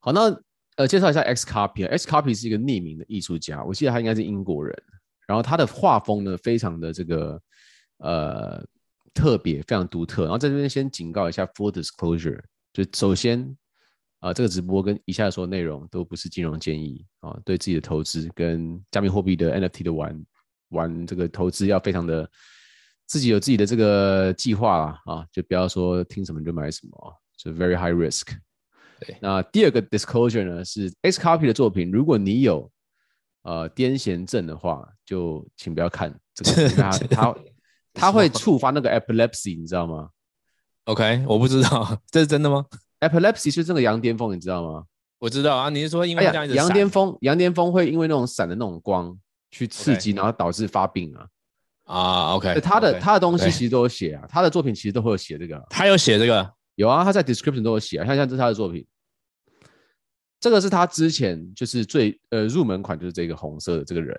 好，那呃，介绍一下 XCOPY。XCOPY 是一个匿名的艺术家，我记得他应该是英国人。然后他的画风呢，非常的这个呃特别，非常独特。然后在这边先警告一下，full disclosure，就首先啊、呃，这个直播跟以下所有内容都不是金融建议啊、对自己的投资跟加密货币的 NFT 的玩玩这个投资要非常的自己有自己的这个计划啦啊，就不要说听什么就买什么，就 very high risk。对，那第二个 disclosure 呢是 XCOPY 的作品，如果你有呃癫痫症的话，就请不要看这个，他他他会触发那个 epilepsy，你知道吗？OK，我不知道，这是真的吗？epilepsy 是这个羊癫疯，你知道吗？我知道啊，你是说因为这样子、哎、羊癫疯，羊癫疯会因为那种闪的那种光去刺激，okay. 然后导致发病啊？啊、uh,，OK，他的、okay. 他的东西其实都有写啊，对他的作品其实都会有写这个，他有写这个。有啊，他在 description 都有写啊，像像这是他的作品，这个是他之前就是最呃入门款，就是这个红色的这个人。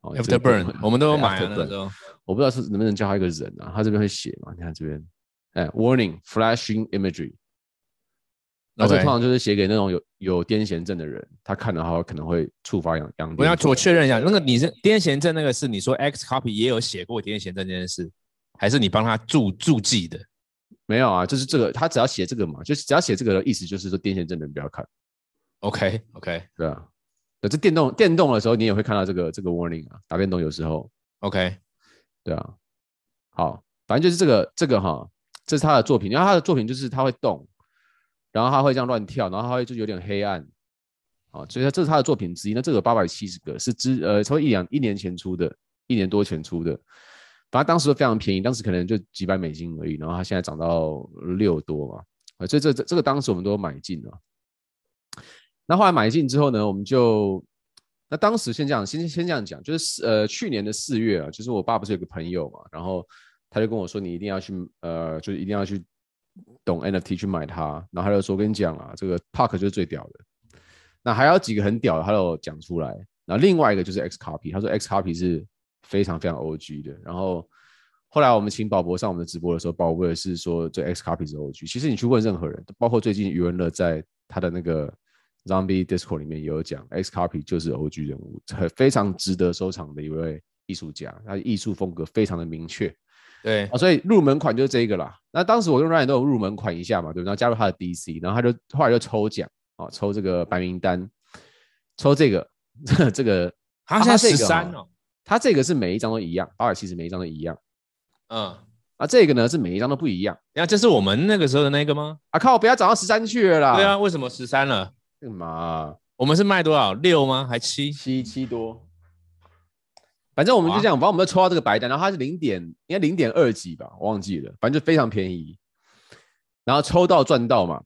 哦，Afterburn，我们都有买啊，那个我不知道是能不能叫他一个人啊，他这边会写嘛？你看这边，哎，Warning，Flashing Imagery，那这通常就是写给那种有有癫痫症的人，他看的话可能会触发羊羊。我要我确认一下，那个你是癫痫症那个是你说 XCOPY 也有写过癫痫症这件事，还是你帮他注注记的？没有啊，就是这个，他只要写这个嘛，就是只要写这个的意思，就是说癫痫症的人不要看。OK OK，对啊，那这电动电动的时候，你也会看到这个这个 warning 啊，打电动有时候。OK，对啊，好，反正就是这个这个哈，这是他的作品，因为他的作品就是他会动，然后他会这样乱跳，然后他会就有点黑暗，啊，所以这是他的作品之一。那这个八百七十个是之呃，从一两一年前出的，一年多前出的。反正当时都非常便宜，当时可能就几百美金而已，然后它现在涨到六多嘛，啊，所以这这这个当时我们都买进了。那后来买进之后呢，我们就那当时先这样，先先这样讲，就是呃去年的四月啊，就是我爸不是有个朋友嘛，然后他就跟我说，你一定要去呃，就是一定要去懂 NFT 去买它，然后他就说，我跟你讲啊，这个 Park 就是最屌的，那还有几个很屌的，他都讲出来，然后另外一个就是 XCOPY，他说 XCOPY 是。非常非常 OG 的，然后后来我们请宝博上我们的直播的时候，宝博也是说这 XCOPY 是 OG。其实你去问任何人，包括最近余文乐在他的那个 Zombie Discord 里面也有讲，XCOPY 就是 OG 人物，很非常值得收藏的一位艺术家，他的艺术风格非常的明确。对啊，所以入门款就是这个啦。那当时我跟 Ryan 都有入门款一下嘛，对，然后加入他的 DC，然后他就后来就抽奖啊，抽这个白名单，抽这个这个，他现在十三哦。他这个是每一张都一样，八百七十每一张都一样，嗯，啊，这个呢是每一张都不一样。那这是我们那个时候的那个吗？啊靠，不要涨到十三去了啦！对啊，为什么十三了？干嘛？我们是卖多少？六吗？还七？七七多。反正我们就这样，反正我们就抽到这个白单，然后它是零点，应该零点二几吧，我忘记了，反正就非常便宜。然后抽到赚到嘛，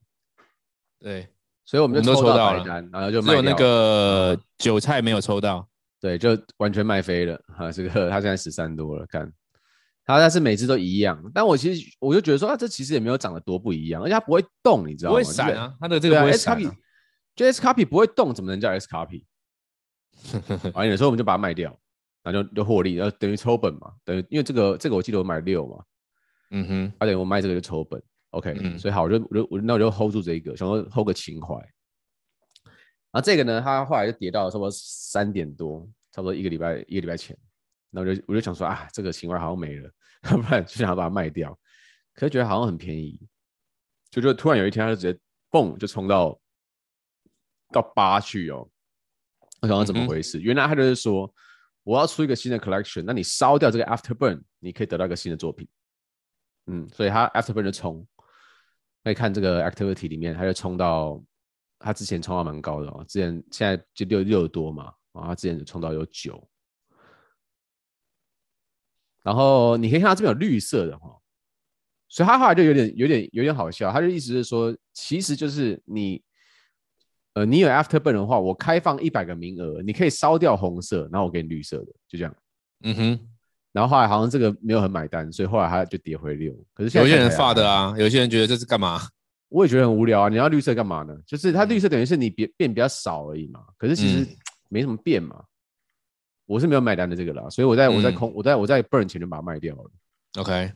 对，所以我们就抽到白单，然后就没有那个韭菜没有抽到。对，就完全卖飞了哈，这个他现在十三多了，看，他但是每次都一样，但我其实我就觉得说，啊，这其实也没有长得多不一样，而且它不会动，你知道吗？不会闪啊，它的这个不会闪、啊。就 XCOPY 不会动，怎么能叫 S copy？完了，所以我们就把它卖掉，然后就就获利，然后等于抽本嘛，等于因为这个这个我记得我买六嘛，嗯哼，而且我卖这个就抽本，OK，、嗯、所以好，我就我就我那我就 hold 住这一个，想说 hold 个情怀。然后这个呢，它后来就跌到差不多三点多，差不多一个礼拜一个礼拜前，那我就我就想说啊，这个情怀好像没了，要 不然就想要把它卖掉，可是觉得好像很便宜，就就突然有一天它就直接蹦就冲到到八去哦，我想说怎么回事？嗯、原来他就是说我要出一个新的 collection，那你烧掉这个 Afterburn，你可以得到一个新的作品，嗯，所以他 Afterburn 就冲，可以看这个 activity 里面，他就冲到。他之前冲到蛮高的哦，之前现在就六六多嘛，啊，他之前就冲到有九，然后你可以看到这边有绿色的哈，所以他后来就有点有点有点好笑，他就意思是说，其实就是你，呃，你有 Afterburn 的话，我开放一百个名额，你可以烧掉红色，然后我给你绿色的，就这样，嗯哼，然后后来好像这个没有很买单，所以后来他就跌回六，可是有些人发的啊，有些人觉得这是干嘛？我也觉得很无聊啊！你要绿色干嘛呢？就是它绿色等于是你变变比较少而已嘛。可是其实 没什么变嘛。我是没有买单的这个啦，所以我在我在空我在我在 burn 前就把它卖掉了。OK，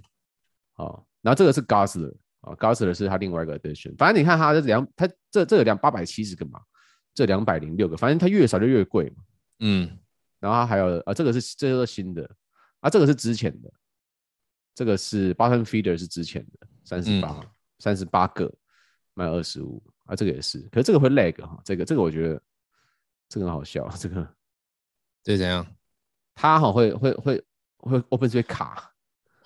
好，然后这个是 Gosler 啊，Guzzler 是他另外一个 edition。反正你看他这两，他这这两八百七十个嘛，这两百零六个，反正它越少就越贵嘛。嗯，然后它还有啊，这个是这个是新的啊，这个是之前的，这个是 Bottom Feeder 是之前的三十八三十八个卖二十五啊，这个也是，可是这个会 lag 哈，这个这个我觉得这个很好笑，这个这怎样？它好会会会会 open 会卡。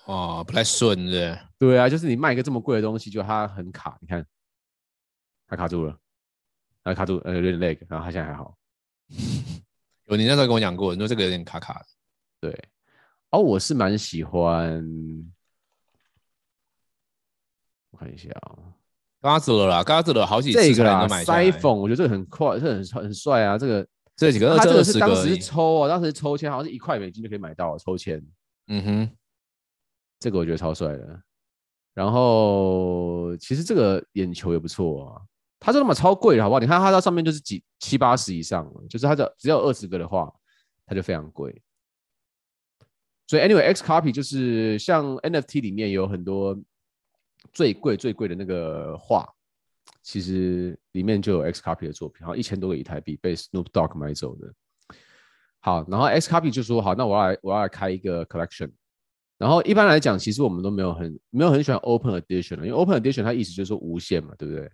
哦，不太顺的。对啊，就是你卖一个这么贵的东西，就它很卡。你看，它卡住了，它卡住，呃，有点 lag，然后它现在还好。有，你那时候跟我讲过，你说这个有点卡卡的。对，哦，我是蛮喜欢。我看一下啊、哦，嘎子了啦，嘎子了好几次才能买下来。iPhone 我觉得这个很快，这个、很很帅啊，这个这几个，它这个是当时抽啊，当时抽签好像是一块美金就可以买到抽签。嗯哼。这个我觉得超帅的，然后其实这个眼球也不错啊。它这他妈超贵的，好不好？你看它在上面就是几七八十以上，就是它的只要二十个的话，它就非常贵。所以 anyway XCOPY 就是像 NFT 里面有很多最贵最贵的那个画，其实里面就有 XCOPY 的作品，然后一千多个以太币被 Snoop Dogg 买走的。好，然后 XCOPY 就说好，那我要来我要来开一个 collection。然后一般来讲，其实我们都没有很没有很喜欢 Open Edition 的，因为 Open Edition 它意思就是说无限嘛，对不对？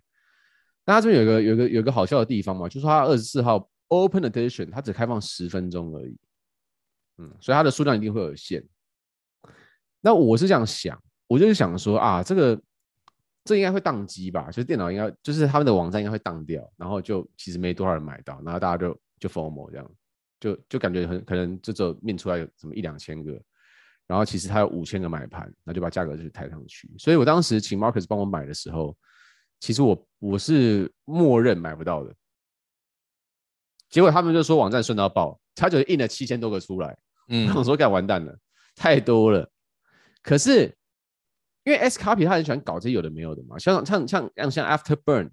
那它这边有个有个有个好笑的地方嘛，就是它二十四号 Open Edition 它只开放十分钟而已，嗯，所以它的数量一定会有限。那我是这样想，我就是想说啊，这个这应该会宕机吧？就是电脑应该就是他们的网站应该会宕掉，然后就其实没多少人买到，然后大家就就 FOMO 这样，就就感觉很可能这就命出来有什么一两千个。然后其实他有五千个买盘，那就把价格就抬上去。所以我当时请 Marcus 帮我买的时候，其实我我是默认买不到的。结果他们就说网站顺到爆，他就印了七千多个出来。嗯，我说该完蛋了，太多了。可是因为 S Copy 他很喜欢搞这些有的没有的嘛，像像像像像 Afterburn，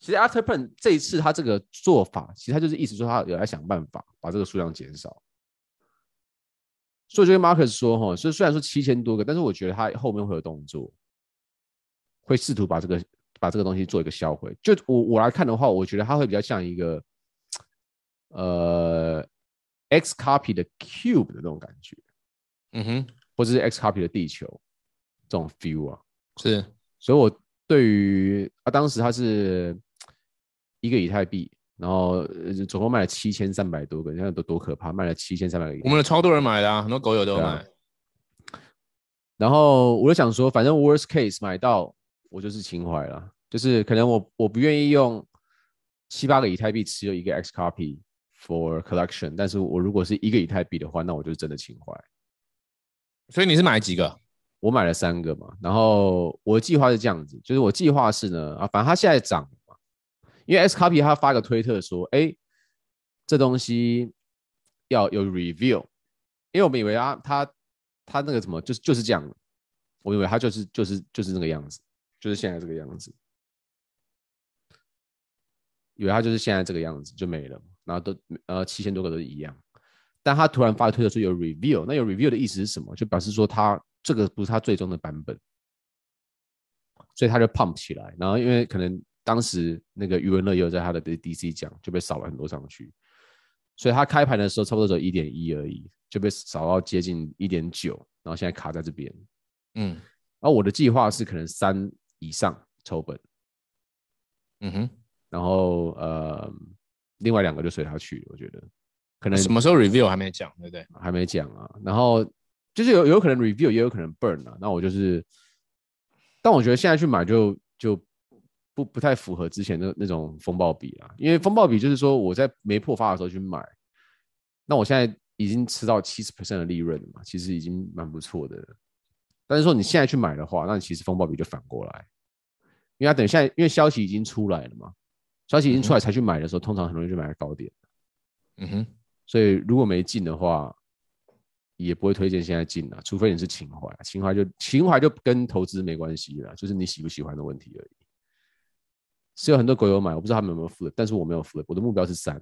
其实 Afterburn 这一次他这个做法，其实他就是意思说他有在想办法把这个数量减少。所以就跟 Marcus 说哈，所以虽然说七千多个，但是我觉得他后面会有动作，会试图把这个把这个东西做一个销毁。就我我来看的话，我觉得它会比较像一个呃 XCOPY 的 Cube 的那种感觉，嗯哼，或者是 XCOPY 的地球这种 feel 啊，是。所以我对于啊，当时它是一个以太币。然后总共卖了七千三百多个，你看都多可怕！卖了七千三百个，我们的超多人买的啊，很多狗友都有买。啊、然后我就想说，反正 worst case 买到我就是情怀了，就是可能我我不愿意用七八个以太币持有一个 XCOPY for collection，但是我如果是一个以太币的话，那我就是真的情怀。所以你是买几个？我买了三个嘛。然后我的计划是这样子，就是我计划是呢啊，反正它现在涨。因为 S Copy 他发个推特说：“哎，这东西要有 review，因为我们以为啊，他他那个什么就是就是这样，我以为他就是就是就是那个样子，就是现在这个样子，以为他就是现在这个样子就没了，然后都呃七千多个都一样，但他突然发个推特说有 review，那有 review 的意思是什么？就表示说他这个不是他最终的版本，所以他就 pump 起来，然后因为可能。”当时那个余文乐也有在他的 DC 讲，就被扫了很多上去，所以他开盘的时候差不多只有一点一而已，就被扫到接近一点九，然后现在卡在这边。嗯，然后我的计划是可能三以上抽本，嗯哼，然后呃，另外两个就随他去，我觉得可能什么时候 review 还没讲，对不对？还没讲啊，然后就是有有可能 review，也有可能 burn 啊，那我就是，但我觉得现在去买就就。不不太符合之前的那种风暴比啊，因为风暴比就是说我在没破发的时候去买，那我现在已经吃到七十 percent 的利润了嘛，其实已经蛮不错的。但是说你现在去买的话，那你其实风暴比就反过来，因为它等现在因为消息已经出来了嘛，消息已经出来才去买的时候，通常很容易就买在高点。嗯哼，所以如果没进的话，也不会推荐现在进啊，除非你是情怀，情怀就情怀就跟投资没关系了，就是你喜不喜欢的问题而已。是有很多狗友买，我不知道他们有没有 flip，但是我没有 flip，我的目标是三，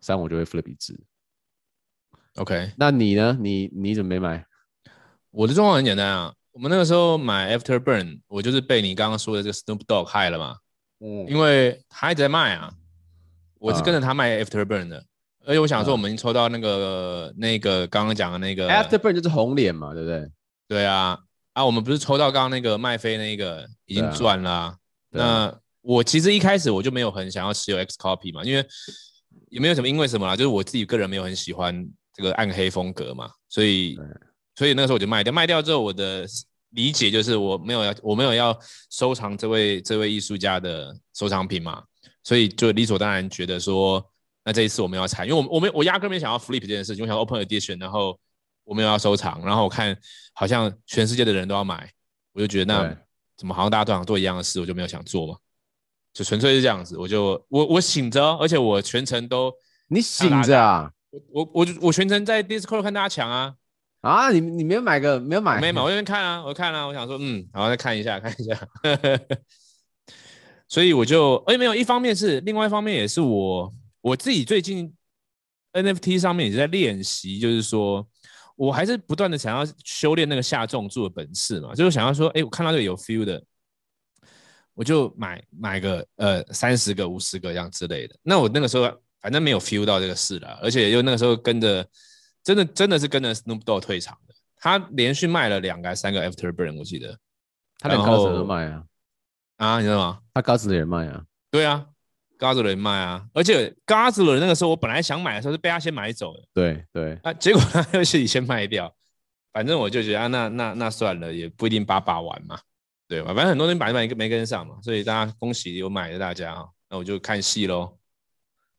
三我就会 flip。OK，那你呢？你你怎么没买？我的状况很简单啊，我们那个时候买 Afterburn，我就是被你刚刚说的这个 Snoop Dogg 害了嘛。嗯，因为他一直在卖啊，我是跟着他卖 Afterburn 的，嗯、而且我想说，我们已经抽到那个、嗯、那个刚刚讲的那个 Afterburn 就是红脸嘛，对不对？对啊，啊，我们不是抽到刚刚那个麦飞那个已经赚了、啊。啊、那我其实一开始我就没有很想要持有 XCOPY 嘛，因为也没有什么因为什么啦，就是我自己个人没有很喜欢这个暗黑风格嘛，所以所以那个时候我就卖掉，卖掉之后我的。理解就是我没有要，我没有要收藏这位这位艺术家的收藏品嘛，所以就理所当然觉得说，那这一次我们要采，因为我我没我压根没想要 flip 这件事情，我想 open edition，然后我没有要收藏，然后我看好像全世界的人都要买，我就觉得那怎么好像大家都想做一样的事，我就没有想做嘛，就纯粹是这样子，我就我我醒着，而且我全程都你醒着啊，我我我我全程在 Discord 看大家抢啊。啊，你你没有买个没有买？没买，我这边看啊，我看啊，我想说，嗯，然后再看一下，看一下。所以我就，哎，没有，一方面是，另外一方面也是我我自己最近 NFT 上面也在练习，就是说我还是不断的想要修炼那个下重注的本事嘛，就是想要说，哎，我看到这个有 feel 的，我就买买个呃三十个、五十个这样之类的。那我那个时候反正没有 feel 到这个事了，而且又那个时候跟着。真的真的是跟着 Snoop Dogg 退场的，他连续卖了两个三个 Afterburn，我记得，他连 Gosler 都卖啊，啊，你知道吗？他 Gosler 也卖啊，对啊，Gosler 也卖啊，而且 Gosler 那个时候我本来想买的时候是被他先买走的，对对，啊，结果他 又自己先卖掉，反正我就觉得啊，那那那算了，也不一定把把玩嘛，对吧？反正很多人买买没跟上嘛，所以大家恭喜有买的大家啊，那我就看戏喽，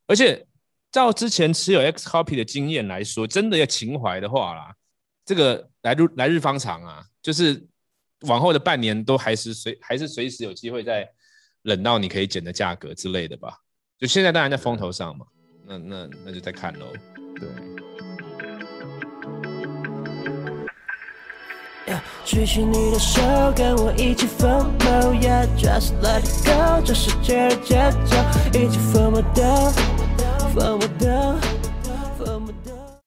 而且。照之前持有 XCOPY 的经验来说，真的要情怀的话啦，这个来日来日方长啊，就是往后的半年都还是随还是随时有机会再冷到你可以捡的价格之类的吧。就现在当然在风头上嘛，那那那就再看喽。对。举起你的手，跟我一起疯魔，Yeah，just let it go，这世界的节奏，一起疯魔的。放我的。